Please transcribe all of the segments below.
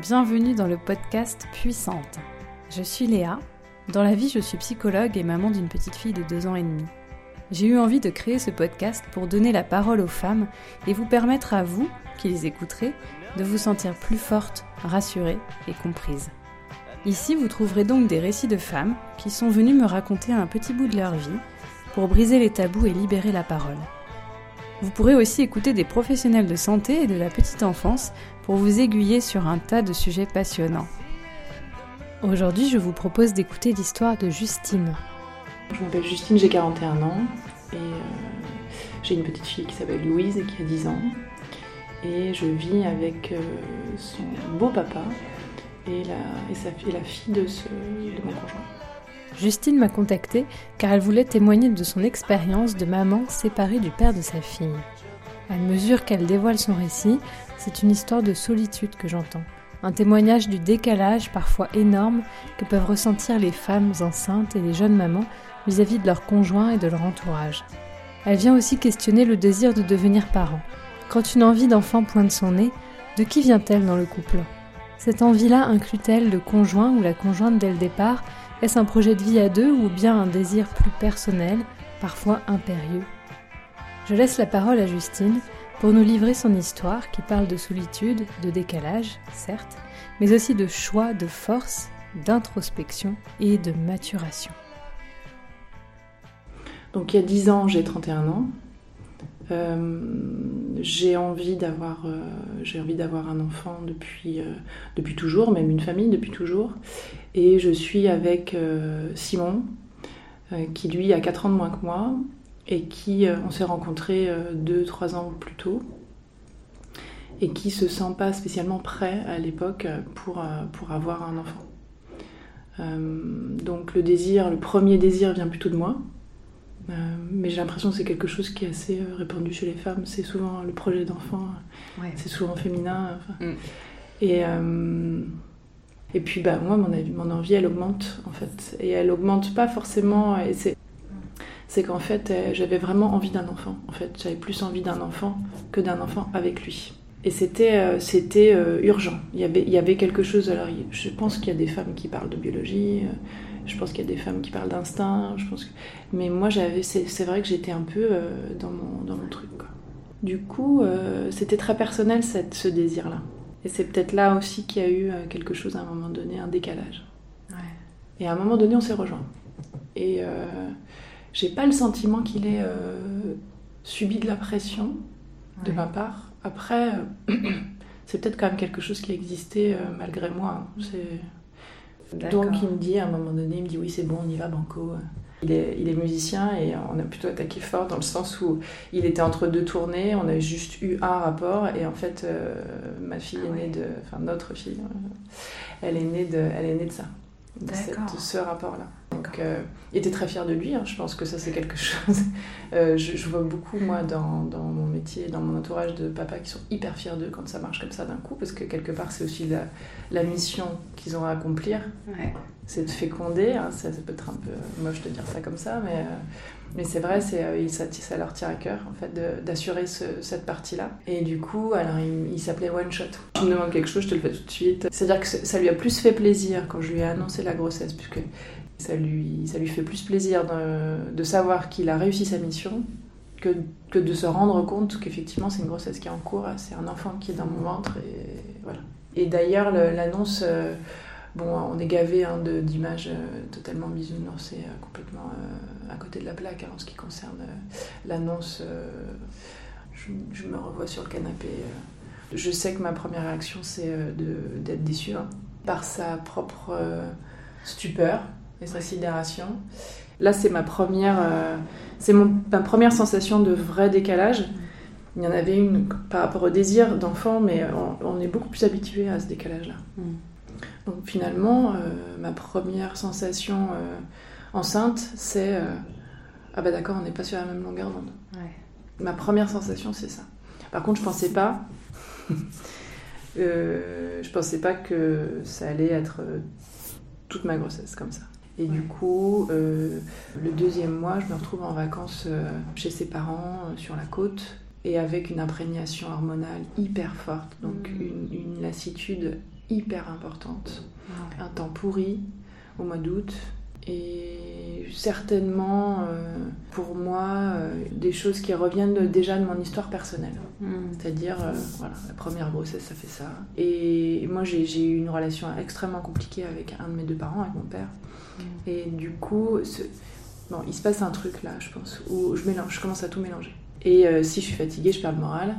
bienvenue dans le podcast Puissante. Je suis Léa. Dans la vie, je suis psychologue et maman d'une petite fille de deux ans et demi. J'ai eu envie de créer ce podcast pour donner la parole aux femmes et vous permettre à vous, qui les écouterez, de vous sentir plus forte, rassurée et comprise. Ici, vous trouverez donc des récits de femmes qui sont venues me raconter un petit bout de leur vie pour briser les tabous et libérer la parole. Vous pourrez aussi écouter des professionnels de santé et de la petite enfance pour vous aiguiller sur un tas de sujets passionnants. Aujourd'hui, je vous propose d'écouter l'histoire de Justine. Je m'appelle Justine, j'ai 41 ans et euh, j'ai une petite fille qui s'appelle Louise et qui a 10 ans. Et je vis avec euh, son beau papa et la, fille de, ce, de mon. Justine m'a contactée car elle voulait témoigner de son expérience de maman séparée du père de sa fille. À mesure qu'elle dévoile son récit, c'est une histoire de solitude que j'entends, un témoignage du décalage parfois énorme que peuvent ressentir les femmes enceintes et les jeunes mamans vis-à-vis de leurs conjoints et de leur entourage. Elle vient aussi questionner le désir de devenir parent. Quand une envie d'enfant pointe son nez, de qui vient-elle dans le couple? Cette envie-là inclut-elle le conjoint ou la conjointe dès le départ? Est-ce un projet de vie à deux ou bien un désir plus personnel, parfois impérieux Je laisse la parole à Justine pour nous livrer son histoire qui parle de solitude, de décalage, certes, mais aussi de choix, de force, d'introspection et de maturation. Donc il y a 10 ans, j'ai 31 ans. Euh, j'ai envie d'avoir euh, j'ai envie d'avoir un enfant depuis euh, depuis toujours même une famille depuis toujours et je suis avec Simon qui lui a 4 ans de moins que moi et qui on s'est rencontrés 2-3 ans plus tôt et qui se sent pas spécialement prêt à l'époque pour, pour avoir un enfant. donc le désir, le premier désir vient plutôt de moi, euh, mais j'ai l'impression que c'est quelque chose qui est assez euh, répandu chez les femmes. C'est souvent le projet d'enfant, ouais. c'est souvent féminin. Enfin. Mm. Et, euh, et puis, bah, moi, mon, mon, envie, elle augmente, en fait. Et elle augmente pas forcément. Et c'est, c'est qu'en fait, j'avais vraiment envie d'un enfant. En fait, j'avais plus envie d'un enfant que d'un enfant avec lui. Et c'était, c'était urgent. Il y, avait, il y avait quelque chose. Alors, je pense qu'il y a des femmes qui parlent de biologie. Je pense qu'il y a des femmes qui parlent d'instinct. Je pense que... Mais moi, j'avais, c'est, vrai que j'étais un peu euh, dans, mon, dans mon truc. Quoi. Du coup, euh, c'était très personnel cette, ce désir-là. Et c'est peut-être là aussi qu'il y a eu euh, quelque chose à un moment donné, un décalage. Ouais. Et à un moment donné, on s'est rejoints. Et euh, j'ai pas le sentiment qu'il ait euh, subi de la pression ouais. de ma part. Après, c'est peut-être quand même quelque chose qui existait malgré moi. Hein. C'est donc il me dit à un moment donné, il me dit oui c'est bon, on y va Banco. Il est, il est, musicien et on a plutôt attaqué fort dans le sens où il était entre deux tournées, on a juste eu un rapport et en fait euh, ma fille ah est née de, enfin notre fille, elle est née de, elle est née de ça, de, cette, de ce rapport-là. Donc euh, il était très fier de lui, hein, je pense que ça c'est quelque chose. euh, je, je, vois beaucoup moi dans, dans, mon métier, dans mon entourage de papas qui sont hyper fiers d'eux quand ça marche comme ça d'un coup parce que quelque part c'est aussi la, la mission qu'ils ont à accomplir. Ouais. C'est de féconder, hein, ça, ça, peut être un peu moche de dire ça comme ça, mais, euh, mais c'est vrai, c'est, euh, ça, ça, leur tient à cœur en fait, d'assurer ce, cette partie-là. Et du coup, alors il, il, s'appelait One Shot. Tu me demandes quelque chose, je te le fais tout de suite. C'est-à-dire que ça lui a plus fait plaisir quand je lui ai annoncé la grossesse, puisque ça lui, ça lui fait plus plaisir de, savoir qu'il a réussi sa mission que, de se rendre compte qu'effectivement c'est une grossesse qui est en cours, c'est un enfant qui est dans mon ventre et voilà. Et d'ailleurs l'annonce, euh, bon on est gavé hein, d'images euh, totalement bisounours, c'est euh, complètement euh, à côté de la plaque hein, en ce qui concerne l'annonce. Je, je, me revois sur le canapé. Je sais que ma première réaction c'est d'être déçue hein, par sa propre stupeur et sa sidération. Là, c'est ma première, euh, c'est ma première sensation de vrai décalage. Il y en avait une par rapport au désir d'enfant, mais on, on, est beaucoup plus habitué à ce décalage-là. Mm. Donc finalement, euh, ma première sensation euh, enceinte, c'est euh, ah bah d'accord, on n'est pas sur la même longueur d'onde. Ouais. Ma première sensation, c'est ça. Par contre, je pensais pas, je pensais pas que ça allait être toute ma grossesse comme ça. Et du coup, euh, le deuxième mois, je me retrouve en vacances euh, chez ses parents euh, sur la côte et avec une imprégnation hormonale hyper forte, donc mmh. une, une, lassitude hyper importante. Un temps pourri au mois d'août. Et certainement, euh, pour moi, euh, des choses qui reviennent déjà de mon histoire personnelle. Hmm. C'est-à-dire, euh, voilà, la première grossesse, ça fait ça. Et moi, j'ai eu une relation extrêmement compliquée avec un de mes deux parents, avec mon père. Et du coup, bon, il se passe un truc là, je pense, où je mélange, je commence à tout mélanger. Et si je suis fatiguée, je perds le moral.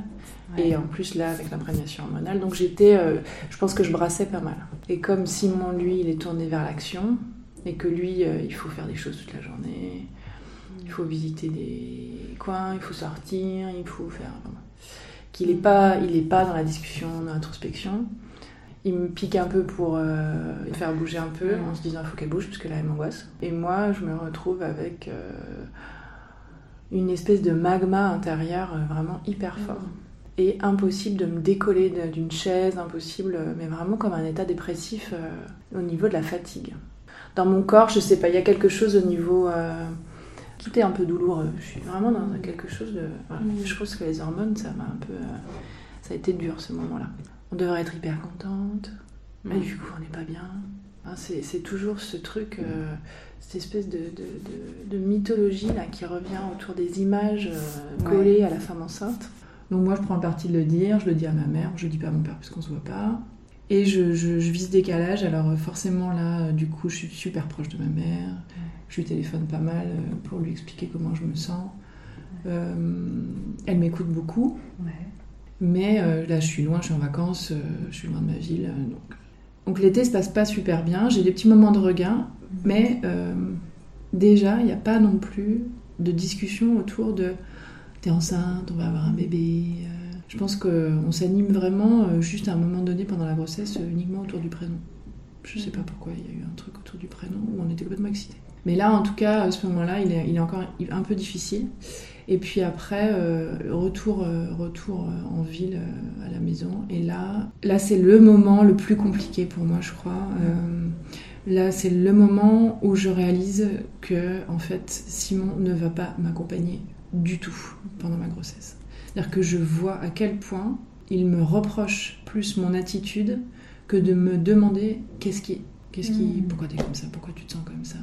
Et en plus, là, avec l'imprégnation hormonale. Donc, j'étais. je pense que je brassais pas mal. Et comme Simon, lui, il est tourné vers l'action, et que lui, euh, il faut faire des choses toute la journée, il faut visiter des coins, il faut sortir, il faut faire. Qu'il n'est pas, il est pas dans la discussion, dans l'introspection. Il me pique un peu pour euh, faire bouger un peu en se disant il faut qu'elle bouge parce que là elle m'angoisse. Et moi, je me retrouve avec euh, une espèce de magma intérieur vraiment hyper fort. Et impossible de me décoller d'une chaise, impossible, mais vraiment comme un état dépressif au niveau de la fatigue dans mon corps, je sais pas, il y a quelque chose au niveau. Euh, tout est un peu douloureux. Je suis vraiment dans quelque chose de. Mm. Je pense que les hormones, ça m'a un peu. Euh, ça a été dur ce moment-là. On devrait être hyper contente, mais du coup, on n'est pas bien. Hein, c'est toujours ce truc, euh, cette espèce de, de, mythologie là, qui revient autour des images collées à la femme enceinte. Donc moi, je prends le parti de le dire, je le dis à ma mère, je le dis pas à mon père puisqu'on se voit pas. Et je, je, je, vis ce décalage. Alors euh, forcément là, euh, du coup, je suis super proche de ma mère. Je lui téléphone pas mal euh, pour lui expliquer comment je me sens. elle m'écoute beaucoup. Mais là, je suis loin, je suis en vacances, je suis loin de ma ville. donc donc l'été se passe pas super bien. J'ai des petits moments de regain. Mais déjà, il n'y a pas non plus de discussion autour de t'es enceinte, on va avoir un bébé. Je pense qu'on s'anime vraiment euh, juste à un moment donné pendant la grossesse euh, uniquement autour du prénom. Je sais pas pourquoi il y a eu un truc autour du prénom où on était complètement excités. Mais là, en tout cas, à ce moment-là, il est encore un peu difficile. Et puis après, euh, retour, retour en ville, à la maison. Et là, là c'est le moment le plus compliqué pour moi, je crois. là, c'est le moment où je réalise que, en fait, Simon ne va pas m'accompagner du tout pendant ma grossesse. C'est-à-dire que je vois à quel point il me reproche plus mon attitude que de me demander qu'est-ce qui, qu'est-ce qui, hmm. pourquoi tu es comme ça, pourquoi tu te sens comme ça.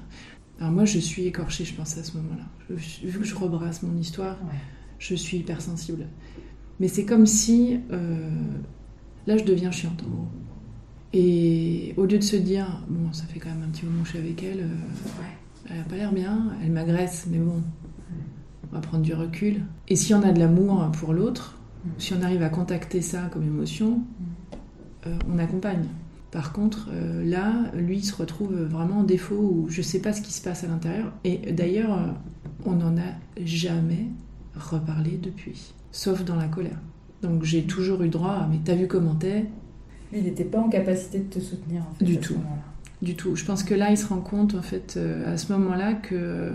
Alors moi, je suis écorchée, je pense à ce moment-là. Vu que je rebrasse mon histoire, je suis hypersensible. Mais c'est comme si euh, là, je deviens chiante en gros. Et au lieu de se dire, bon, ça fait quand même un petit moment que je suis avec elle, euh, elle a pas l'air bien, elle m'agresse, mais bon, on va prendre du recul. Et si on a de l'amour pour l'autre, si on arrive à contacter ça comme émotion, euh, on accompagne. Par contre, euh, là, lui, il se retrouve vraiment en défaut où je ne sais pas ce qui se passe à l'intérieur. Et d'ailleurs, euh, on n'en a jamais reparlé depuis, sauf dans la colère. Donc j'ai toujours eu droit à mais t'as vu comment t'es Il n'était pas en capacité de te soutenir en fait, du tout. Du tout. Je pense que là, il se rend compte en fait à ce moment-là que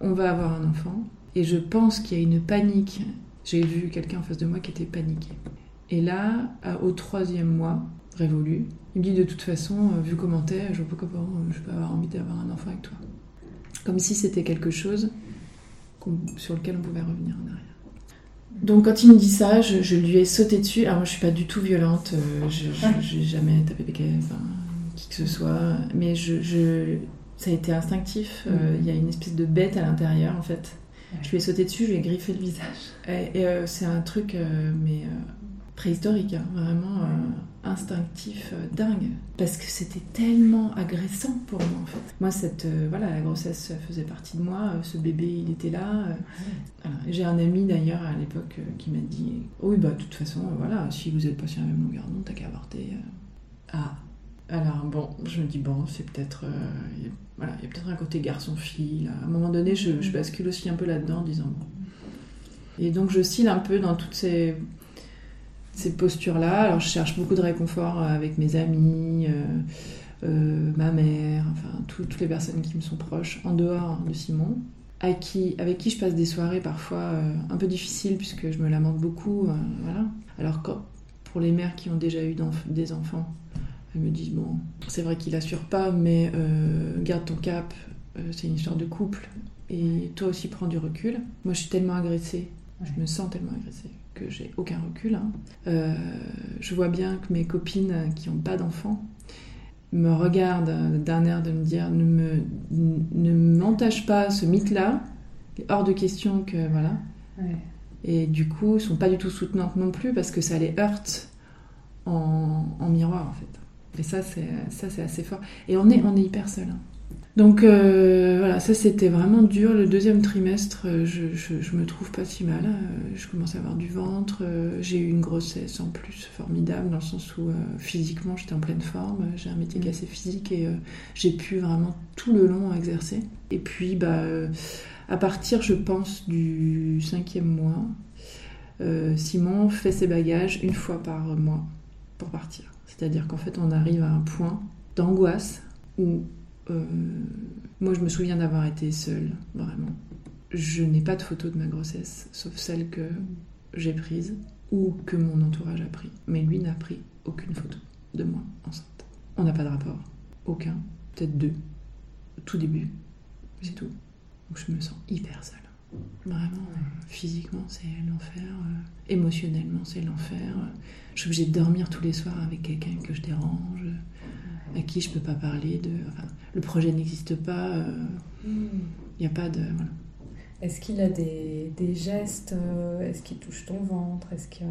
on va avoir un enfant et je pense qu'il y a une panique. J'ai vu quelqu'un en face de moi qui était paniqué. Et là, au troisième mois révolu, il me dit de toute façon, euh, vu comment t'es, je pas je peux avoir envie d'avoir un enfant avec toi. Comme si c'était quelque chose sur lequel on pouvait revenir en arrière. Donc quand il me dit ça, je, lui ai sauté dessus. Alors moi je suis pas du tout violente, euh, je n'ai jamais tapé avec qui que ce soit, mais je, ça a été instinctif. Euh, il y a une espèce de bête à l'intérieur en fait je lui ai sauté dessus, je lui ai griffé le visage. Et, euh, c'est un truc, euh, mais euh, préhistorique, hein, vraiment instinctif, dingue. Parce que c'était tellement agressant pour moi, en fait. Moi, cette, voilà, la grossesse faisait partie de moi, ce bébé, il était là. J'ai un ami, d'ailleurs, à l'époque, qui m'a dit Oui, bah, de toute façon, voilà, si vous n'êtes pas sur la même longueur d'onde, t'as qu'à avorter. Ah, alors bon, je me dis bon, c'est peut-être euh, voilà, il y a peut-être un côté garçon-fille. À un moment donné, je, bascule aussi un peu là-dedans, en disant bon. Et donc j'oscille un peu dans toutes ces ces postures-là. Alors je cherche beaucoup de réconfort avec mes amis, euh, euh, ma mère, enfin toutes les personnes qui me sont proches, en dehors de Simon, à qui, avec qui je passe des soirées parfois un peu difficiles puisque je me lamente beaucoup. voilà. Alors pour les mères qui ont déjà eu des enfants, elles me disent bon, c'est vrai qu'il assure pas, mais euh, garde ton cap, euh, c'est une histoire de couple, et toi aussi prends du recul. Moi je suis tellement agressée Je me sens tellement agressée que j'ai aucun recul. Hein. Euh, je vois bien que mes copines qui n'ont pas d'enfants me regardent d'un air de me dire ne me ne m'entache pas ce mythe-là, hors de question que voilà. Et du coup, ils sont pas du tout soutenantes non plus parce que ça les heurte en, en miroir en fait. Et ça, c'est ça, c'est assez fort. Et on est on est hyper seul. Hein. Donc euh, voilà, ça c'était vraiment dur. Le deuxième trimestre, euh, je, me trouve pas si mal. Euh, je commence à avoir du ventre. J'ai eu une grossesse en plus formidable dans le sens où physiquement j'étais en pleine forme. J'ai un métier qui assez physique et j'ai pu vraiment tout le long exercer. Et puis bah, à partir, je pense, du cinquième mois, Simon fait ses bagages une fois par mois pour partir. C'est-à-dire qu'en fait on arrive à un point d'angoisse où euh, moi, je me souviens d'avoir été seule, vraiment. Je n'ai pas de photo de ma grossesse, sauf celle que j'ai prise ou que mon entourage a pris. Mais lui n'a pris aucune photo de moi enceinte. On n'a pas de rapport. Aucun. Peut-être deux. Tout début. C'est tout. Donc je me sens hyper seule. Vraiment, physiquement, c'est l'enfer. Euh, émotionnellement, c'est l'enfer. Je suis obligée de dormir tous les soirs avec quelqu'un que je dérange à qui je peux pas parler de. le projet n'existe pas. Il euh, n'y a pas de. Est-ce qu'il a des, des gestes euh, Est-ce qu'il touche ton ventre Est-ce qu'il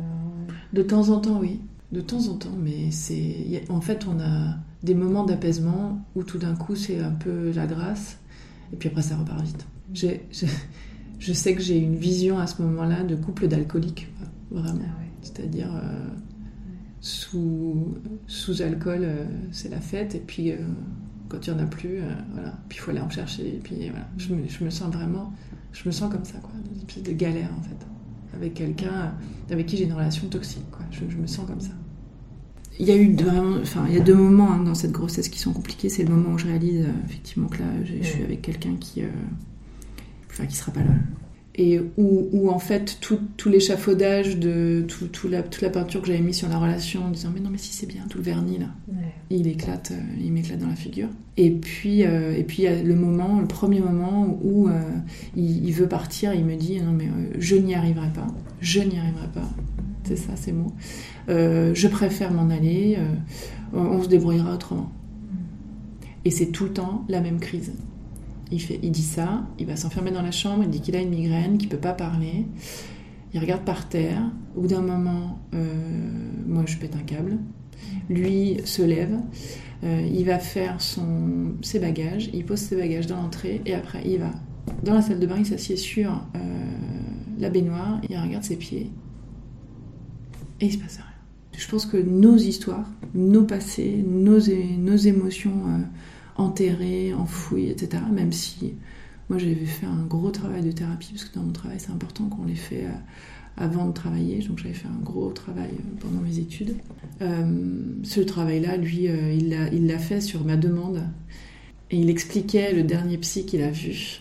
De temps en temps, oui. De temps en temps, mais c'est. En fait, on a des moments d'apaisement où tout d'un coup, c'est un peu la grâce, et puis après, ça repart vite. J'ai, je sais que j'ai une vision à ce moment-là de couple d'alcooliques, vraiment. Ah C'est-à-dire. Euh, sous, sous alcool, euh, c'est la fête. Et puis, euh, quand il n'y en a plus, euh, voilà. Puis il faut aller en chercher. Et puis voilà. Je me, je me, sens vraiment, je me sens comme ça, quoi. Une espèce de galère, en fait. Avec quelqu'un avec qui j'ai une relation toxique, quoi. Je, je, me sens comme ça. Il y a eu vraiment, enfin, il y a deux moments hein, dans cette grossesse qui sont compliqués. C'est le moment où je réalise effectivement que là, je suis avec quelqu'un qui, enfin, qui sera pas là et où, en fait tout, tout l'échafaudage de tout, tout la, toute la peinture que j'avais mis sur la relation en disant mais non mais si c'est bien tout le vernis là. Il éclate euh, il m'éclate dans la figure. Et puis euh, et puis il y a le moment le premier moment où euh, il, veut partir il me dit non mais je n'y arriverai pas. Je n'y arriverai pas. C'est ça ces mots. Je préfère m'en aller on se débrouillera autrement. Et c'est tout le temps la même crise il, fait, dit ça, il va s'enfermer dans la chambre, il dit qu'il a une migraine, qu'il peut pas parler. Il regarde par terre. Au bout d'un moment, euh, moi je pète un câble. Lui se lève, euh, il va faire son, ses bagages, il pose ses bagages dans l'entrée et après il va dans la salle de bain, il s'assied sur euh, la baignoire, il regarde ses pieds et il se passe rien. Je pense que nos histoires, nos passés, nos émotions enterré, enfoui, etc. Même si moi j'avais fait un gros travail de thérapie, parce que dans mon travail c'est important qu'on les fait euh, avant de travailler, donc j'avais fait un gros travail euh, pendant mes études. Euh, ce travail-là, lui, il l'a fait sur ma demande. Et il expliquait le dernier psy qu'il a vu.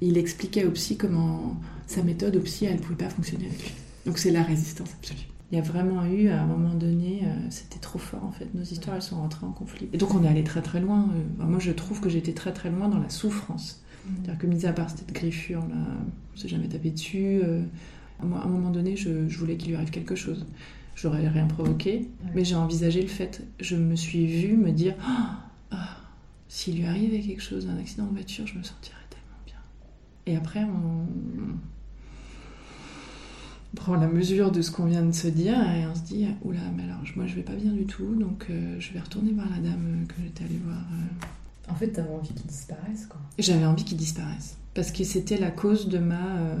Il expliquait au psy comment sa méthode au psy, elle ne pouvait pas fonctionner avec lui. Donc c'est la résistance absolue il y a vraiment eu, à un moment donné, euh, c'était trop fort en fait. Nos histoires, elles sont rentrées en conflit. Et donc on est allé très très loin. Euh, moi, je trouve que j'étais très très loin dans la souffrance. Mmh. C'est-à-dire que, mis à part cette griffure, là, on s'est jamais tapé dessus. Euh, à un moment donné, je, voulais qu'il lui arrive quelque chose. J'aurais rien provoqué, mais j'ai envisagé le fait. Je me suis vue me dire ah, ah, s'il lui arrivait quelque chose, un accident de voiture, je me sentirais tellement bien. Et après, on prend la mesure de ce qu'on vient de se dire et on se dit oula mais alors moi je vais pas bien du tout donc euh, je vais retourner voir la dame que j'étais allée voir euh. en fait t'avais envie qu'il disparaisse quoi. J'avais envie qu'il disparaisse. Parce que c'était la cause de ma euh,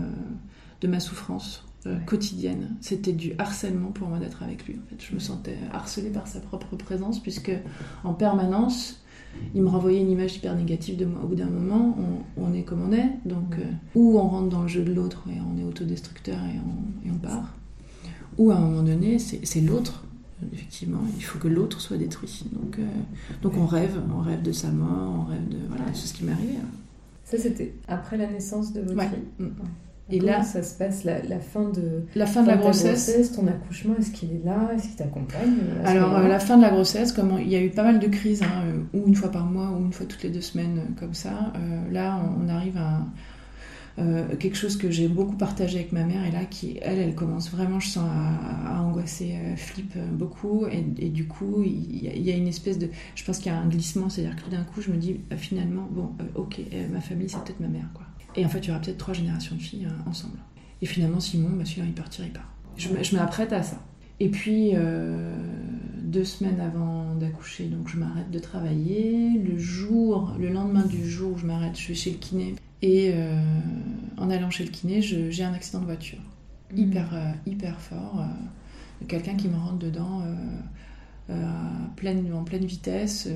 de ma souffrance quotidienne. C'était du harcèlement pour moi d'être avec lui en fait. Je me sentais harcelée par sa propre présence puisque en permanence il me renvoyait une image hyper négative de moi. Au bout d'un moment, on, est comme on est, donc euh, ou on rentre dans le jeu de l'autre et on est autodestructeur et on, part, ou à un moment donné, c'est l'autre. Effectivement, il faut que l'autre soit détruit. Donc, euh, donc on rêve, on rêve de sa mort, on rêve de voilà, c'est ce qui m'est arrivé. Hein. Ça, c'était après la naissance de votre fille. Mm. Et là, ça se passe la, fin de la fin de la grossesse. Ton accouchement, est-ce qu'il est là Est-ce qu'il t'accompagne Alors euh, la fin de la grossesse, il y a eu pas mal de crises, hein, euh, ou une fois par mois, ou une fois toutes les deux semaines, euh, comme ça. là, on, arrive à, Euh, quelque chose que j'ai beaucoup partagé avec ma mère et là qui elle elle commence vraiment je sens à, angoisser euh, flip euh, beaucoup et, du coup il y, a une espèce de je pense qu'il y a un glissement c'est à dire que tout d'un coup je me dis finalement bon ok ma famille c'est peut-être ma mère quoi et en fait il y aura peut-être trois générations de filles ensemble et finalement Simon bah, celui-là il partirait pas je, je m'apprête à ça et puis deux semaines avant d'accoucher donc je m'arrête de travailler le jour le lendemain du jour où je m'arrête je vais chez le kiné et euh, en allant chez le kiné, j'ai un accident de voiture. Mhm. Hyper, euh, hyper fort. Euh, quelqu'un qui me rentre dedans pleine, en pleine vitesse,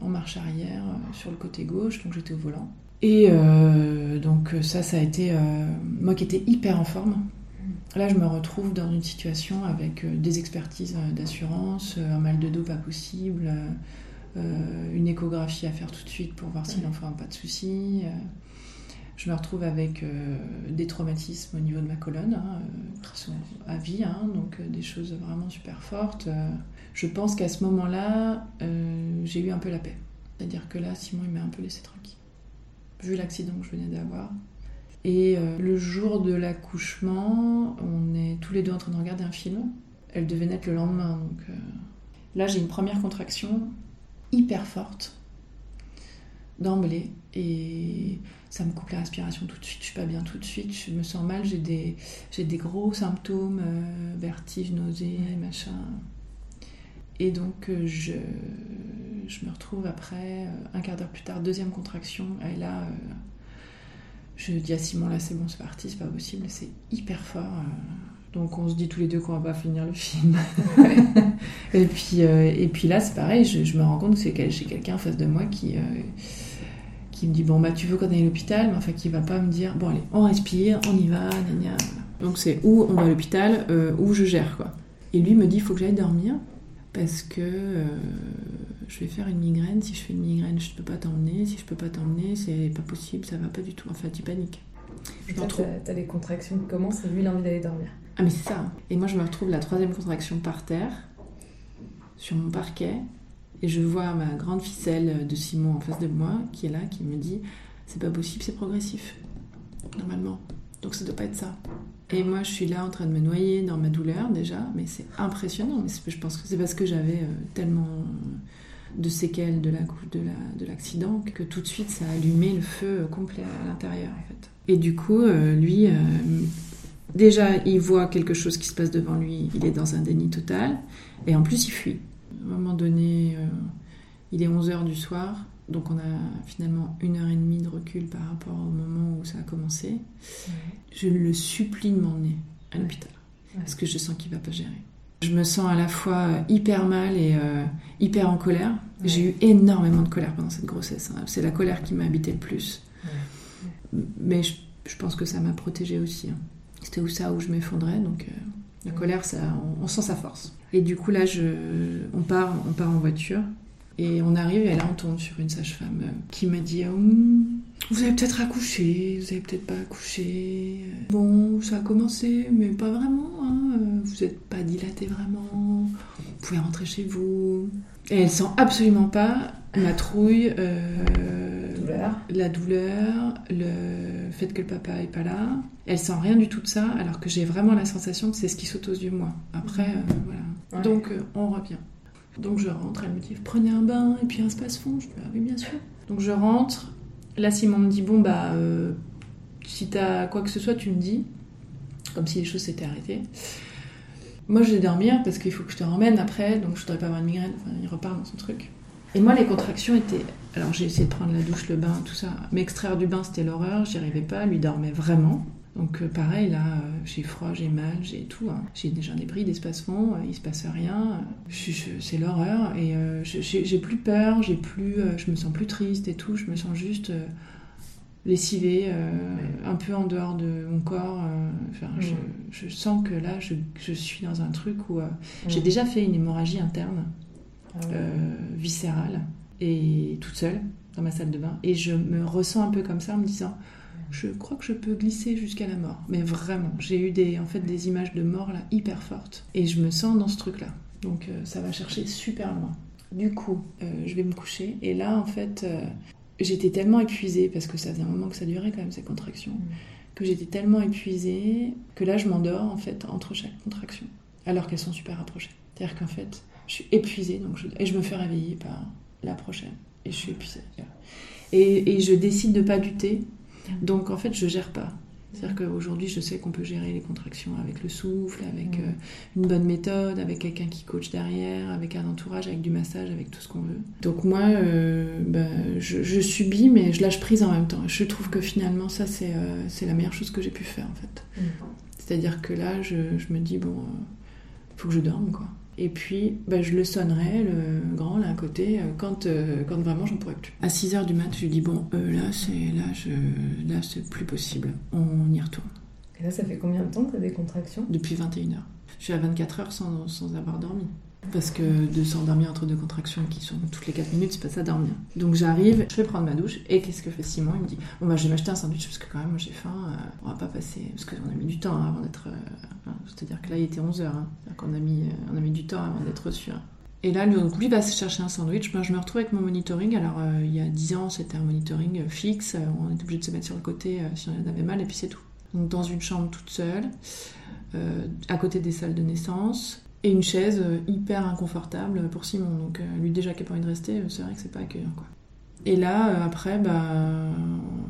en marche arrière, sur le côté gauche, donc j'étais au volant. Et donc ça, ça a été... moi qui étais hyper en forme. Là, je me retrouve dans une situation avec des expertises d'assurance, un mal de dos pas possible, une échographie à faire tout de suite pour voir si l'enfant n'a pas de soucis je me retrouve avec euh, des traumatismes au niveau de ma colonne, hein, euh, à vie, hein, donc euh, des choses vraiment super fortes. je pense qu'à ce moment-là, j'ai eu un peu la paix. C'est-à-dire que là, Simon, il m'a un peu laissé tranquille, vu l'accident que je venais d'avoir. Et le jour de l'accouchement, on est tous les deux en train de regarder un film. Elle devait naître le lendemain, donc là, j'ai une première contraction hyper forte d'emblée et ça me coupe la respiration tout de suite, je suis pas bien tout de suite, je me sens mal, j'ai des, des gros symptômes, euh, vertige, nausée, machin. Et donc euh, je, je me retrouve après, euh, un quart d'heure plus tard, deuxième contraction, et là je dis à Simon, là c'est bon, c'est parti, c'est pas possible, c'est hyper fort. donc on se dit tous les deux qu'on va pas finir le film. et, puis, et puis là c'est pareil, je, je, me rends compte que c'est j'ai quelqu'un en face de moi qui qui me dit bon bah tu veux qu'on aille à l'hôpital, mais enfin qui va pas me dire bon allez on respire, on y va, gna, Donc c'est où on va à l'hôpital, euh, où je gère quoi. Et lui me dit il faut que j'aille dormir parce que euh, je vais faire une migraine. Si je fais une migraine, je ne peux pas t'emmener. Si je peux pas t'emmener, c'est pas possible, ça va pas du tout. Enfin, tu paniques. Je me retrouve. T'as les contractions qui commencent et lui il a envie d'aller dormir. Ah mais c'est ça. Et moi je me retrouve la troisième contraction par terre, sur mon parquet, et je vois ma grande ficelle de Simon en face de moi, qui est là, qui me dit C'est pas possible, c'est progressif, normalement. Donc ça doit pas être ça. Et moi, je suis là en train de me noyer dans ma douleur déjà, mais c'est impressionnant. Je pense que c'est parce que j'avais euh, tellement de séquelles de l'accident la, que tout de suite ça a allumé le feu complet à l'intérieur en fait. Et du coup, euh, lui, euh, déjà, il voit quelque chose qui se passe devant lui, il est dans un déni total, et en plus, il fuit. À un moment donné, euh, il est 11h du soir, donc on a finalement une heure et demie de recul par rapport au moment où ça a commencé. Je le supplie de m'emmener à l'hôpital, parce que je sens qu'il va pas gérer. Je me sens à la fois hyper mal et euh, hyper en colère. J'ai eu énormément de colère pendant cette grossesse. Hein. C'est la colère qui m'a habité le plus. Mais je, pense que ça m'a protégée aussi. Hein. C'était où ça où je m'effondrais, donc... Euh, la colère, ça, on, sent sa force. Et du coup, là, je, on, part, on part en voiture. Et on arrive, et là, on tombe sur une sage-femme euh, qui m'a dit hum, Vous avez peut-être accouché, vous avez peut-être pas accouché. Bon, ça a commencé, mais pas vraiment. Hein. Vous n'êtes pas dilaté vraiment. Vous pouvez rentrer chez vous. Et elle sent absolument pas ma trouille, euh, la douleur, le fait que le papa est pas là. Elle sent rien du tout de ça, alors que j'ai vraiment la sensation que c'est ce qui saute aux yeux moi. Après, euh, voilà. Donc euh, on revient. Donc je rentre, elle me dit prenez un bain et puis un space-fond. Je dis ah oui bien sûr. Donc je rentre. Là Simon me dit bon bah si t'as quoi que ce soit tu me dis, comme si les choses s'étaient arrêtées. Moi je vais dormir parce qu'il faut que je te ramène après, donc je voudrais pas avoir une migraine. Enfin, il repart dans son truc. Et moi, les contractions étaient. Alors, j'ai essayé de prendre la douche, le bain, tout ça. M'extraire du bain, c'était l'horreur. J'y arrivais pas. Lui dormait vraiment. Donc, euh, pareil, là, euh, j'ai froid, j'ai mal, j'ai tout. Hein. J'ai déjà des bris, des spasmons, euh, il se passe rien. c'est l'horreur. Et j'ai plus peur, j'ai plus, je me sens plus triste et tout. Je me sens juste lessivée, un peu en dehors de mon corps. Enfin, je, sens que là, je, suis dans un truc où j'ai déjà fait une hémorragie interne. Ah euh, viscérale et toute seule dans ma salle de bain. Et je me ressens un peu comme ça en me disant, je crois que je peux glisser jusqu'à la mort. Mais vraiment, j'ai eu des, en fait, des images de mort là hyper fortes. Et je me sens dans ce truc-là. Donc euh, ça va chercher super loin. Du coup, euh, je vais me coucher. Et là, en fait, j'étais tellement épuisée, parce que ça faisait un moment que ça durait quand même, ces contractions, mm. que j'étais tellement épuisée que là, je m'endors en fait entre chaque contraction, alors qu'elles sont super rapprochées. C'est-à-dire qu'en fait, je suis épuisée donc je, et je me fais réveiller par la prochaine. Et je suis épuisée. Et, et je décide de pas lutter. Donc en fait, je gère pas. C'est-à-dire qu'aujourd'hui, je sais qu'on peut gérer les contractions avec le souffle, avec mm. euh, une bonne méthode, avec quelqu'un qui coach derrière, avec un entourage, avec du massage, avec tout ce qu'on veut. Donc moi, euh, bah, je, subis, mais je lâche prise en même temps. Je trouve que finalement, ça, c'est euh, la meilleure chose que j'ai pu faire, en fait. Mm. C'est-à-dire que là, je, je, me dis, bon, il faut que je dorme, quoi. Et puis, bah, je le sonnerai, le grand, là, à côté, euh, quand, euh, quand vraiment j'en pourrais plus. À 6 h du mat, je lui dis, bon, euh, là, c'est là, je, là, c'est plus possible. On y retourne. Et là, ça fait combien de temps que tu as des contractions Depuis 21 h Je suis à 24 heures sans, sans avoir dormi. Parce que de s'endormir entre deux contractions qui sont toutes les 4 minutes, c'est pas ça dormir. Donc j'arrive, je vais prendre ma douche, et qu'est-ce que fait Simon? Il me dit Bon, bah je vais m'acheter un sandwich parce que quand même, j'ai faim, euh, on va pas passer. Parce qu'on a mis du temps hein, avant d'être. Euh, c'est-à-dire que là, il était 11h, hein, qu'on a, mis, euh, on a mis du temps avant d'être reçu. Et là, donc, lui va se chercher un sandwich. Moi, je me retrouve avec mon monitoring. Alors, il y a 10 ans, c'était un monitoring fixe. on était obligé de se mettre sur le côté si on avait mal, et puis c'est tout. Donc, dans une chambre toute seule, à côté des salles de naissance et une chaise euh, hyper inconfortable pour Simon. Donc euh, lui déjà qui n'a pas envie de rester, euh, c'est vrai que c'est pas accueillant quoi. Et là, après, bah,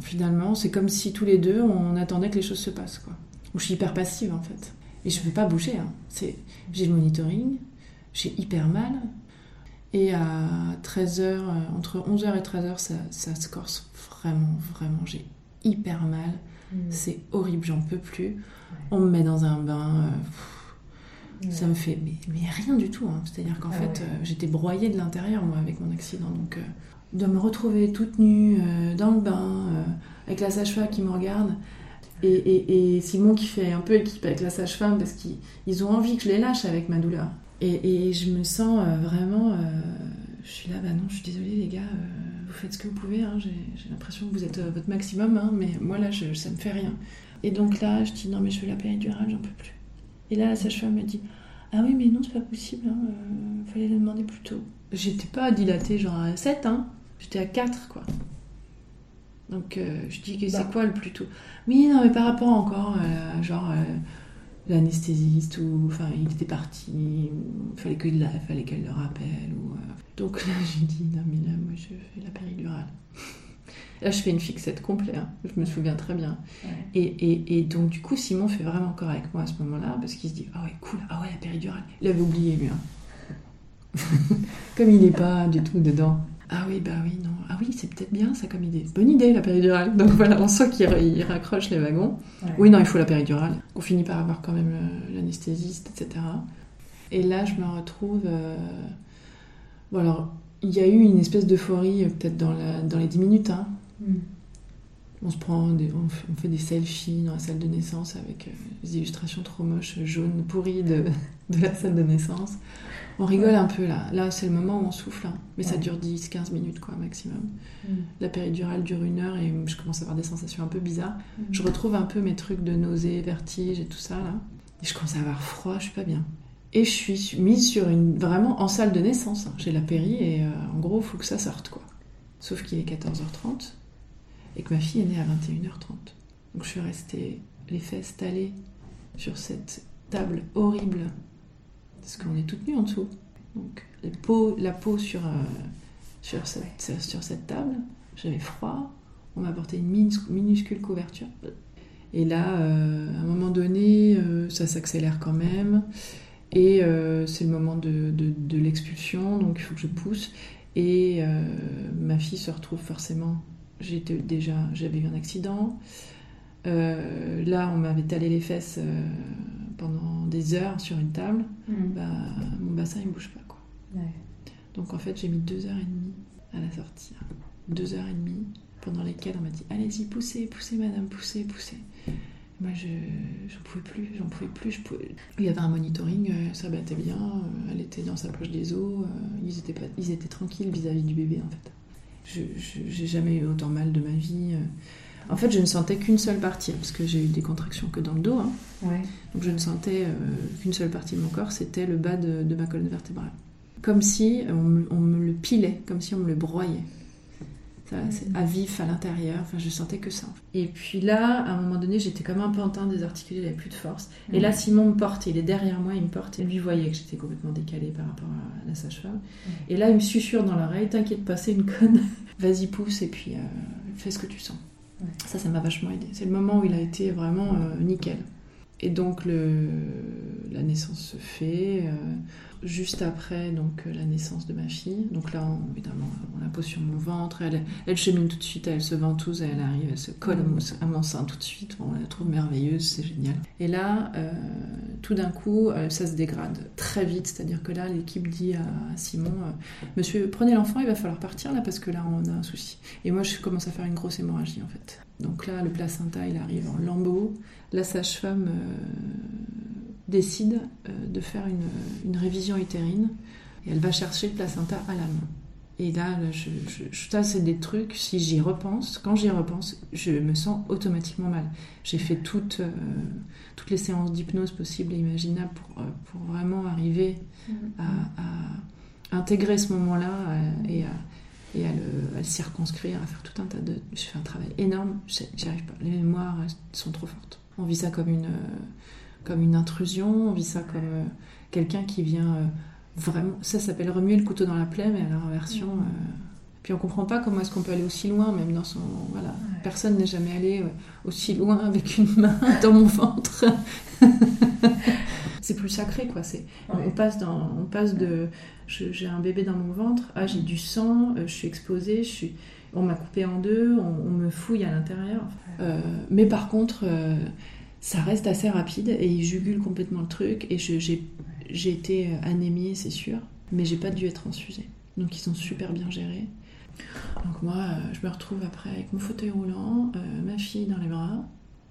finalement, c'est comme si tous les deux, on attendait que les choses se passent. Quoi. je suis hyper passive, en fait. Et je ne peux pas bouger. Hein. C'est, j'ai le monitoring, j'ai hyper mal. Et à 13h, entre 11h et 13h, ça, ça se corse vraiment, vraiment. J'ai hyper mal. Mmh. C'est horrible, j'en peux plus. On me met dans un bain. Ça me fait mais, mais rien du tout. Hein. C'est-à-dire qu'en ah fait, euh, j'étais broyée de l'intérieur, moi, avec mon accident. Donc, euh, de me retrouver toute nue euh, dans le bain, avec la sage-femme qui me regarde, et, et, et, Simon qui fait un peu équipe avec la sage-femme parce qu'ils ont envie que je les lâche avec ma douleur. Et, et je me sens vraiment. je suis là, bah non, je suis désolée, les gars, vous faites ce que vous pouvez. Hein. J'ai l'impression que vous êtes votre maximum, hein, mais moi là, je, ça me fait rien. Et donc là, je dis non, mais je veux la péridurale, j'en peux plus. Et là, la sage-femme me dit Ah oui, mais non, c'est pas possible, hein, euh, fallait le demander plus tôt. J'étais pas dilatée genre à 7, hein, j'étais à 4, quoi. Donc euh, je dis que c'est bah. quoi le plus tôt? Oui, non, mais par rapport encore, à, genre euh, l'anesthésiste, ou enfin, il était parti, il fallait qu'elle fallait qu'elle le rappelle. Ou, Donc là, j'ai dit Non, mais là, moi, je fais la péridurale. Là, je fais une fixette complète, hein. je me souviens très bien. Et, et, et, donc, du coup, Simon fait vraiment corps avec moi à ce moment-là, parce qu'il se dit Ah ouais, cool, ah ouais, la péridurale. Il avait oublié, lui. Hein. comme il n'est pas du tout dedans. Ah oui, bah oui, non. Ah oui, c'est peut-être bien ça comme idée. Bonne idée, la péridurale. Donc voilà, on sent qu'il raccroche les wagons. Oui, non, il faut la péridurale. On finit par avoir quand même l'anesthésiste, etc. Et là, je me retrouve. Euh, bon, alors, il y a eu une espèce d'euphorie, euh, peut-être dans, dans les 10 minutes, hein, Mm. On se prend, on, fait des selfies dans la salle de naissance avec euh, des illustrations trop moches, jaunes, pourries de, la salle de naissance. On rigole un peu là. Là, c'est le moment où on souffle, hein. mais ça dure 10-15 minutes quoi, maximum. Mm. La péridurale dure une heure et je commence à avoir des sensations un peu bizarres. Mm. Je retrouve un peu mes trucs de nausée, vertige et tout ça là. Et je commence à avoir froid, je suis pas bien. Et je suis mise sur une vraiment en salle de naissance. Hein. J'ai la péri et euh, en gros, il faut que ça sorte quoi. Sauf qu'il est 14h30 et que ma fille est née à 21h30. Donc je suis restée les fesses talées sur cette table horrible, parce qu'on est toutes nues en dessous. Donc la peau sur, euh, sur, cette, table, j'avais froid, on m'a apporté une minuscule couverture. Et là, euh, à un moment donné, euh, ça s'accélère quand même. Et c'est le moment de l'expulsion, donc il faut que je pousse. Et ma fille se retrouve forcément j'étais déjà, j'avais eu un accident. Euh, là, on m'avait talé les fesses euh, pendant des heures sur une table. Mm. Bah, mon bassin, il bouge pas. Quoi. Donc, en fait, j'ai mis deux heures et demie à la sortie. Deux heures et demie pendant lesquelles on m'a dit Allez-y, poussez, poussez, madame, poussez, poussez. Moi, je j'en pouvais plus, j'en pouvais plus. Je pouvais... Il y avait un monitoring, euh, ça battait bien, elle était dans sa poche des os, ils, étaient pas... ils étaient tranquilles vis à -vis du bébé, en fait. Je j'ai jamais eu autant mal de ma vie. Euh. En fait, je ne sentais qu'une seule partie, parce que j'ai eu des contractions que dans le dos. Hein. Donc je ne sentais euh, qu'une seule partie de mon corps, c'était le bas de, ma colonne vertébrale. Comme si on me, le pilait, comme si on me le broyait. Ça, c'est à vif à l'intérieur. Enfin, je sentais que ça. Et puis là, à un moment donné, j'étais comme un pantin désarticulé, j'avais plus de force. Et là, Simon me porte, il est derrière moi, il me porte. Et lui voyait que j'étais complètement décalée par rapport à la sage-femme. Et là, il me susurre dans l'oreille T'inquiète pas, c'est une conne. Vas-y, pousse, et puis euh, fais ce que tu sens. Ça, ça m'a vachement aidé. C'est le moment où il a été vraiment euh, nickel. Et donc le, la naissance se fait. Euh, juste après donc la naissance de ma fille. Donc là, on, évidemment, on la pose sur mon ventre. Elle, chemine tout de suite, elle se ventouse, elle arrive, elle se colle à mon, sein tout de suite. On la trouve merveilleuse, c'est génial. Et là, euh, tout d'un coup, euh, ça se dégrade très vite. C'est-à-dire que là, l'équipe dit à Simon Monsieur, prenez l'enfant, il va falloir partir là parce que là, on a un souci. Et moi, je commence à faire une grosse hémorragie en fait. Donc là, le placenta, il arrive en lambeaux. La sage-femme décide euh, de faire une, révision utérine et elle va chercher le placenta à la main. Et là, je, ça, c'est des trucs, si j'y repense, quand j'y repense, je me sens automatiquement mal. J'ai fait toutes, euh, toutes les séances d'hypnose possibles et imaginables pour, euh, pour vraiment arriver mm-hmm. à, intégrer ce moment-là et, à, et à, le, circonscrire, à faire tout un tas de... Je fais un travail énorme, j'y arrive pas. Les mémoires sont trop fortes. On vit ça comme une comme une intrusion, on vit ça comme euh, quelqu'un qui vient euh, vraiment. Ça s'appelle remuer le couteau dans la plaie, mais à la reversion. Euh, puis on comprend pas comment est-ce qu'on peut aller aussi loin, même dans son. Voilà. Personne n'est jamais allé aussi loin avec une main dans mon ventre. c'est plus sacré, quoi. C'est, on, passe dans, on passe de. j'ai un bébé dans mon ventre, ah, j'ai du sang, je suis exposée, je suis, on m'a coupé en deux, on, me fouille à l'intérieur. mais par contre ça reste assez rapide et il jugule complètement le truc. Et j'ai été euh, anémiée, c'est sûr, mais j'ai pas dû être transfusée. Donc ils sont super bien gérés. Donc moi, euh, je me retrouve après avec mon fauteuil roulant, euh, ma fille dans les bras,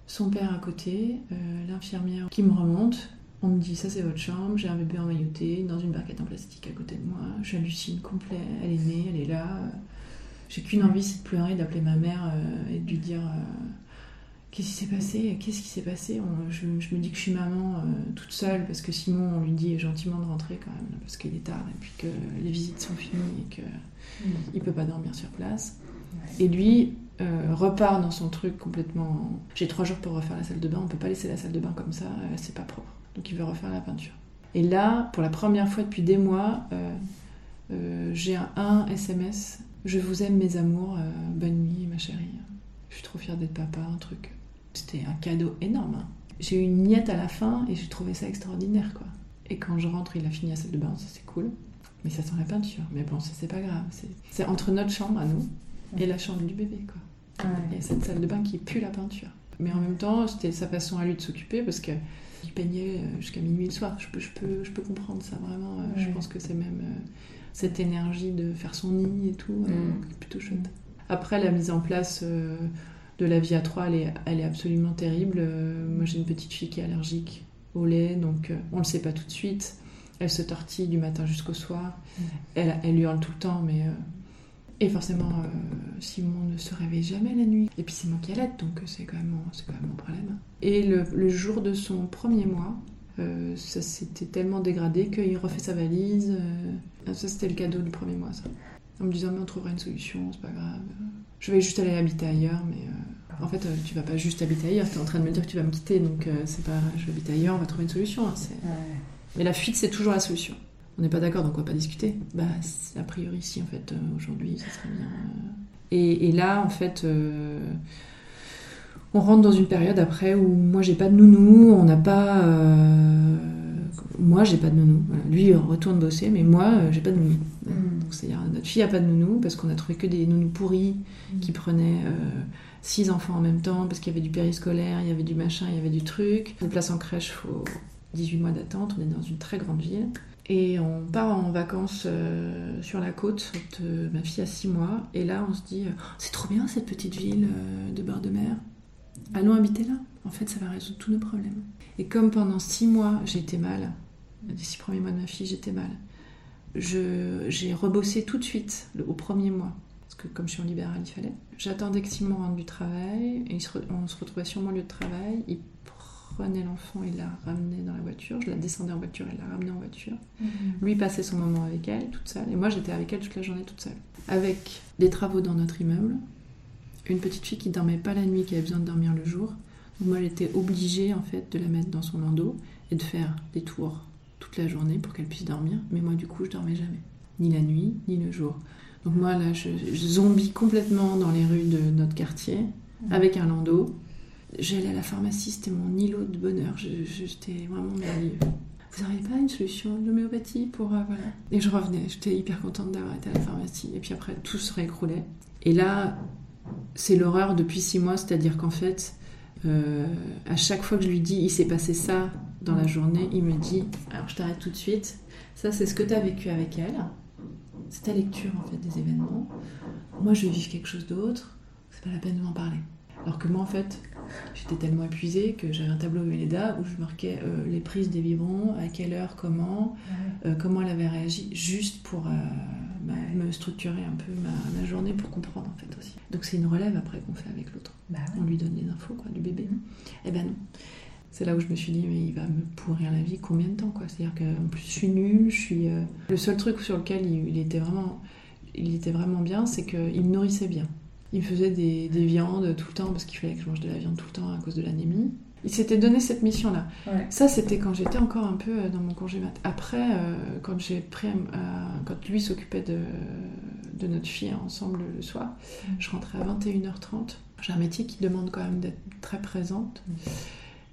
son père à côté, l'infirmière qui me remonte. On me dit ça c'est votre chambre, j'ai un bébé emmailloté dans une barquette en plastique à côté de moi. J'hallucine complet, elle est née, elle est là. J'ai qu'une envie, c'est de pleurer, d'appeler ma mère et de lui dire Qu'est-ce qui s'est passé? Qu'est-ce qui s'est passé? Je, me dis que je suis maman euh, toute seule parce que Simon, on lui dit gentiment de rentrer quand même parce qu'il est tard et puis que les visites sont finies et qu'il ne peut pas dormir sur place. Et lui euh, repart dans son truc complètement. J'ai trois jours pour refaire la salle de bain, on peut pas laisser la salle de bain comme ça, euh, c'est pas propre. Donc il veut refaire la peinture. Et là, pour la première fois depuis des mois, j'ai un, un, SMS Je vous aime, mes amours, bonne nuit, ma chérie. Je suis trop fière d'être papa, un truc. C'était un cadeau énorme. Hein. J'ai eu une niette à la fin et j'ai trouvé ça extraordinaire, quoi. Et quand je rentre, il a fini la salle de bain, ça c'est cool. Mais ça sent la peinture. Mais bon, ça c'est pas grave. C'est entre notre chambre à nous et la chambre du bébé, quoi. Et cette salle de bain qui pue la peinture. Mais en même temps, c'était sa façon à lui de s'occuper parce que il peignait euh, jusqu'à minuit le soir. Je peux, je peux, je peux comprendre ça vraiment. Euh, je pense que c'est même euh, cette énergie de faire son nid et tout, mm. plutôt chouette. Après la mise en place de la vie à trois, elle est, elle est absolument terrible. Euh, moi, j'ai une petite fille qui est allergique au lait, donc euh, on ne le sait pas tout de suite. Elle se tortille du matin jusqu'au soir. Mm. Elle, elle hurle tout le temps, mais. Euh, et forcément, Simon ne se réveille jamais la nuit. Et puis c'est moi qui allaite, donc c'est quand, même, quand même mon problème. Et le, jour de son premier mois, ça s'était tellement dégradé qu'il refait sa valise. ça, c'était le cadeau du premier mois, ça. En me disant, mais on trouvera une solution, c'est pas grave je vais juste aller habiter ailleurs, mais euh, en fait, euh, tu vas pas juste habiter ailleurs, tu es en train de me dire que tu vas me quitter, donc euh, c'est pas je vais habiter ailleurs, on va trouver une solution. Hein, mais la fuite, c'est toujours la solution. On n'est pas d'accord, donc on va pas discuter. Bah, a priori, si, en fait, aujourd'hui, ça serait bien. Et, là, en fait, on rentre dans une période après où moi, j'ai pas de nounou, on n'a pas. moi, j'ai pas de nounou. Lui, il retourne bosser, mais moi, j'ai pas de nounou. Mm c'est-à-dire notre fille n'a pas de nounou parce qu'on a trouvé que des nounous pourris mm. qui prenaient euh, six enfants en même temps parce qu'il y avait du périscolaire, il y avait du machin, il y avait du truc. Une place en crèche, faut 18 mois d'attente. On est dans une très grande ville. Et on part en vacances euh, sur la côte. ma fille a 6 mois. Et là, on se dit oh, c'est trop bien cette petite ville euh, de bord de mer. Allons habiter là. En fait, ça va résoudre tous nos problèmes. Et comme pendant 6 mois, j'étais mal, les 6 premiers mois de ma fille, j'étais mal j'ai rebossé tout de suite au premier mois. Parce que comme je suis en libéral, il fallait. J'attendais que Simon rentre du travail. Et on se retrouvait sur mon lieu de travail. Il prenais l'enfant et la ramenais dans la voiture. Je la descendais en voiture et la ramenais en voiture. Mhm. Lui passait son moment avec elle, toute seule. Et moi, j'étais avec elle toute la journée, toute seule. Avec des travaux dans notre immeuble, une petite fille qui dormait pas la nuit, qui avait besoin de dormir le jour. Donc moi, j'étais obligée, en fait, de la mettre dans son landau et de faire des tours toute la journée pour qu'elle puisse dormir. Mais moi, du coup, je dormais jamais. Ni la nuit, ni le jour. Donc moi, là, je, zombie complètement dans les rues de notre quartier, mhm. avec un landau J'allais à la pharmacie, c'était mon îlot de bonheur. J'étais vraiment merveilleux. Vous n'avez pas une solution d'homéopathie pour. Euh, voilà. Et je revenais, j'étais hyper contente d'avoir été à la pharmacie. Et puis après, tout se réécroulait. Et là, c'est l'horreur depuis six mois, c'est-à-dire qu'en fait, euh, à chaque fois que je lui dis il s'est passé ça dans la journée, il me dit alors je t'arrête tout de suite. Ça, c'est ce que tu as vécu avec elle. C'est ta lecture en fait des événements. Moi, je vais vivre quelque chose d'autre. C'est pas la peine de m'en parler. Alors que moi, en fait, j'étais tellement épuisée que j'avais un tableau Véleda où je marquais euh, les prises des vibrons, à quelle heure, comment, euh, comment elle avait réagi, juste pour euh, bah, me structurer un peu ma, journée pour comprendre, en fait, aussi. Donc c'est une relève après qu'on fait avec l'autre. Bah On lui donne les infos, quoi, du bébé. Et mm-hmm. Eh ben non. C'est là où je me suis dit, mais il va me pourrir la vie combien de temps, quoi? C'est-à-dire qu'en plus, je suis nulle, je suis... Le seul truc sur lequel il, était vraiment... Il était vraiment bien, c'est qu'il me nourrissait bien. Il me faisait des, viandes tout le temps parce qu'il fallait que je mange de la viande tout le temps à cause de l'anémie. Il s'était donné cette mission-là. Ça, c'était quand j'étais encore un peu euh, dans mon congé mat. Après, euh, quand j'ai pris, quand lui s'occupait de, de, notre fille ensemble le soir, mm. je rentrais à 21h30. J'ai un métier qui demande quand même d'être très présente. Mm.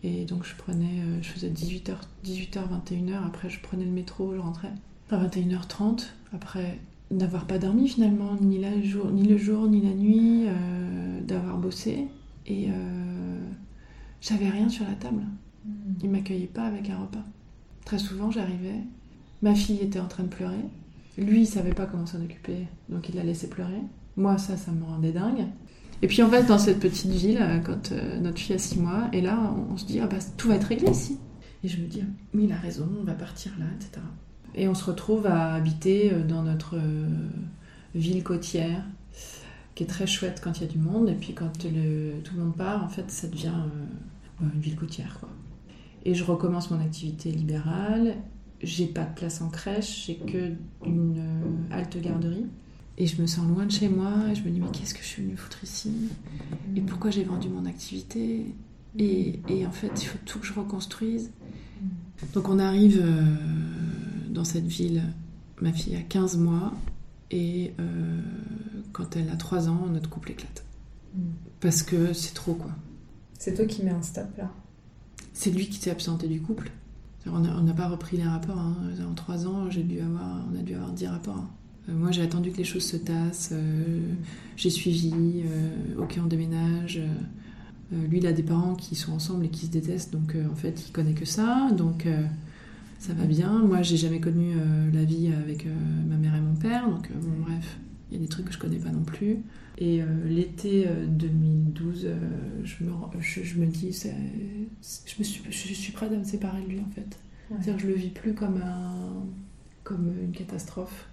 Et donc je prenais, euh, je faisais 18h, 18h, 21h. Après, je prenais le métro, je rentrais à 21h30. Après, d'avoir pas dormi finalement, ni, la jour, ni le jour, ni la nuit, euh, d'avoir bossé. Et euh, j'avais rien sur la table. Hmm. Il m'accueillait pas avec un repas. Très souvent, j'arrivais, ma fille était en train de pleurer. Lui, il savait pas comment s'en occuper, donc il la laissait pleurer. Moi, ça, ça me rendait dingue. Et puis en fait, dans cette petite ville, euh, quand notre fille a six mois, et là, on, se dit, ah bah, tout va être réglé ici. Et je me dis, mais il a raison, on va partir là, etc. Et on se retrouve à habiter euh, dans notre euh, ville côtière, qui est très chouette quand il y a du monde, et puis quand tout le monde part, en fait, ça devient euh, une ville côtière. Quoi. Et je recommence mon activité libérale. J'ai pas de place en crèche, j'ai que une halte garderie. Et je me sens loin de chez moi, et je me dis, mais qu'est-ce que je suis venue foutre ici? Et pourquoi j'ai vendu mon activité? Et, et, en fait, il faut tout que je reconstruise. Donc on arrive dans cette ville, ma fille a 15 mois et euh, quand elle a 3 ans, notre couple éclate. Parce que c'est trop quoi. C'est toi qui mets un stop là? C'est lui qui s'est absenté du couple. On n'a pas repris les rapports. Hein. En 3 ans, j'ai dû avoir, on a dû avoir 10 rapports. Hein. Euh, moi, j'ai attendu que les choses se tassent. Euh, j'ai suivi. ok, on déménage. lui, il a des parents qui sont ensemble et qui se détestent. Donc, en fait, il connaît que ça. Donc, ça va bien. Moi, j'ai jamais connu euh, la vie avec euh, ma mère et mon père, donc euh, bon, bref, il y a des trucs que je connais pas non plus. Et l'été 2012, je, me, je, me dis, je, me suis, je suis prête à me séparer de lui en fait. C'est-à-dire je le vis plus comme, un, comme une catastrophe.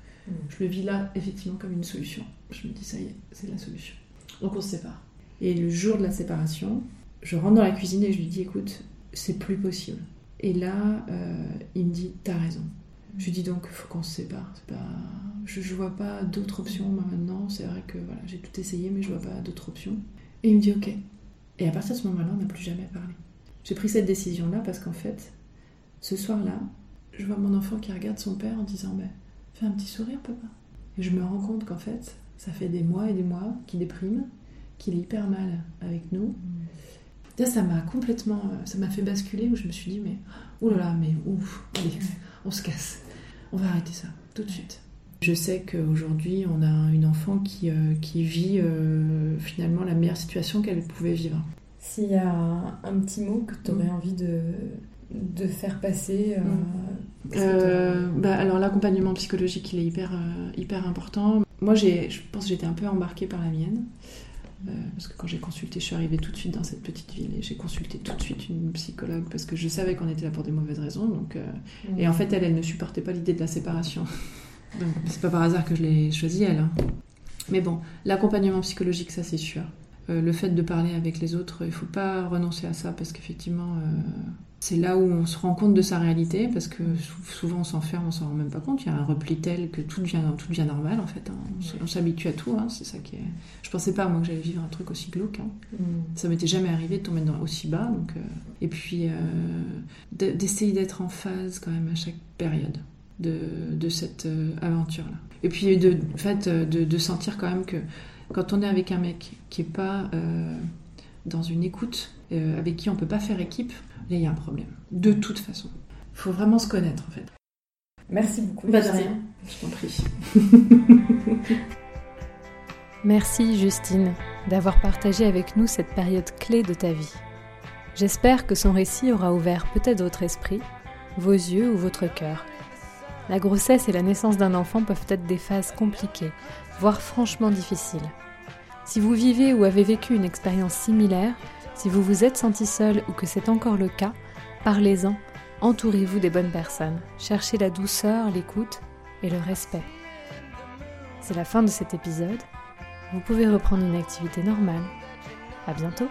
Je le vis là, effectivement, comme une solution. Je me dis, ça y est, c'est la solution. Donc on se sépare. Et le jour de la séparation, je rentre dans la cuisine et je lui dis, écoute, c'est plus possible. Et là, euh, il me dit T'as raison. Je lui dis donc faut qu'on se sépare. Pas... Je ne vois pas d'autres options maintenant. C'est vrai que voilà, j'ai tout essayé, mais je vois pas d'autres options. Et il me dit Ok. Et à partir de ce moment-là, on n'a plus jamais parlé. J'ai pris cette décision-là parce qu'en fait, ce soir-là, je vois mon enfant qui regarde son père en disant Fais un petit sourire, papa. Et je me rends compte qu'en fait, ça fait des mois et des mois qu'il déprime, qu'il est hyper mal avec nous ça m'a complètement, euh, ça m'a fait basculer où je me suis dit, mais oh là là, mais ouf, allez, on se casse, on va arrêter ça tout de suite. Je sais qu'aujourd'hui, on a une enfant qui, euh, qui vit euh, finalement la meilleure situation qu'elle pouvait vivre. S'il y a un, petit mot que tu aurais mm. envie de, de faire passer mm. bah, Alors l'accompagnement psychologique, il est hyper, hyper important. Moi, je pense que j'étais un peu embarquée par la mienne. Euh, parce que quand j'ai consulté, je suis arrivée tout de suite dans cette petite ville et j'ai consulté tout de suite une psychologue parce que je savais qu'on était là pour des mauvaises raisons. Donc, euh, Et en fait, elle, elle ne supportait pas l'idée de la séparation. c'est pas par hasard que je l'ai choisie, elle. Hein. Mais bon, l'accompagnement psychologique, ça c'est sûr. Euh, le fait de parler avec les autres, il ne faut pas renoncer à ça parce qu'effectivement, euh, c'est là où on se rend compte de sa réalité parce que souvent on s'enferme, on s'en rend même pas compte. Il y a un repli tel que tout devient, tout devient normal en fait. Hein. On s'habitue à tout. Hein. C'est ça qui est. Je pensais pas moi que j'allais vivre un truc aussi glauque. Hein. Mm. Ça m'était jamais arrivé de tomber dans, aussi bas. Donc, euh, Et puis d'essayer d'être en phase quand même à chaque période de, de cette aventure là. Et puis de, en fait, de, de sentir quand même que quand on est avec un mec qui est pas euh, dans une écoute, euh, avec qui on peut pas faire équipe, là il y a un problème. De toute façon. Il faut vraiment se connaître en fait. Merci beaucoup. Pas de rien. Je t'en prie. Merci Justine d'avoir partagé avec nous cette période clé de ta vie. J'espère que son récit aura ouvert peut-être votre esprit, vos yeux ou votre cœur. La grossesse et la naissance d'un enfant peuvent être des phases compliquées, voire franchement difficiles. Si vous vivez ou avez vécu une expérience similaire, si vous vous êtes senti seul ou que c'est encore le cas, parlez-en, entourez-vous des bonnes personnes, cherchez la douceur, l'écoute et le respect. C'est la fin de cet épisode. Vous pouvez reprendre une activité normale. À bientôt!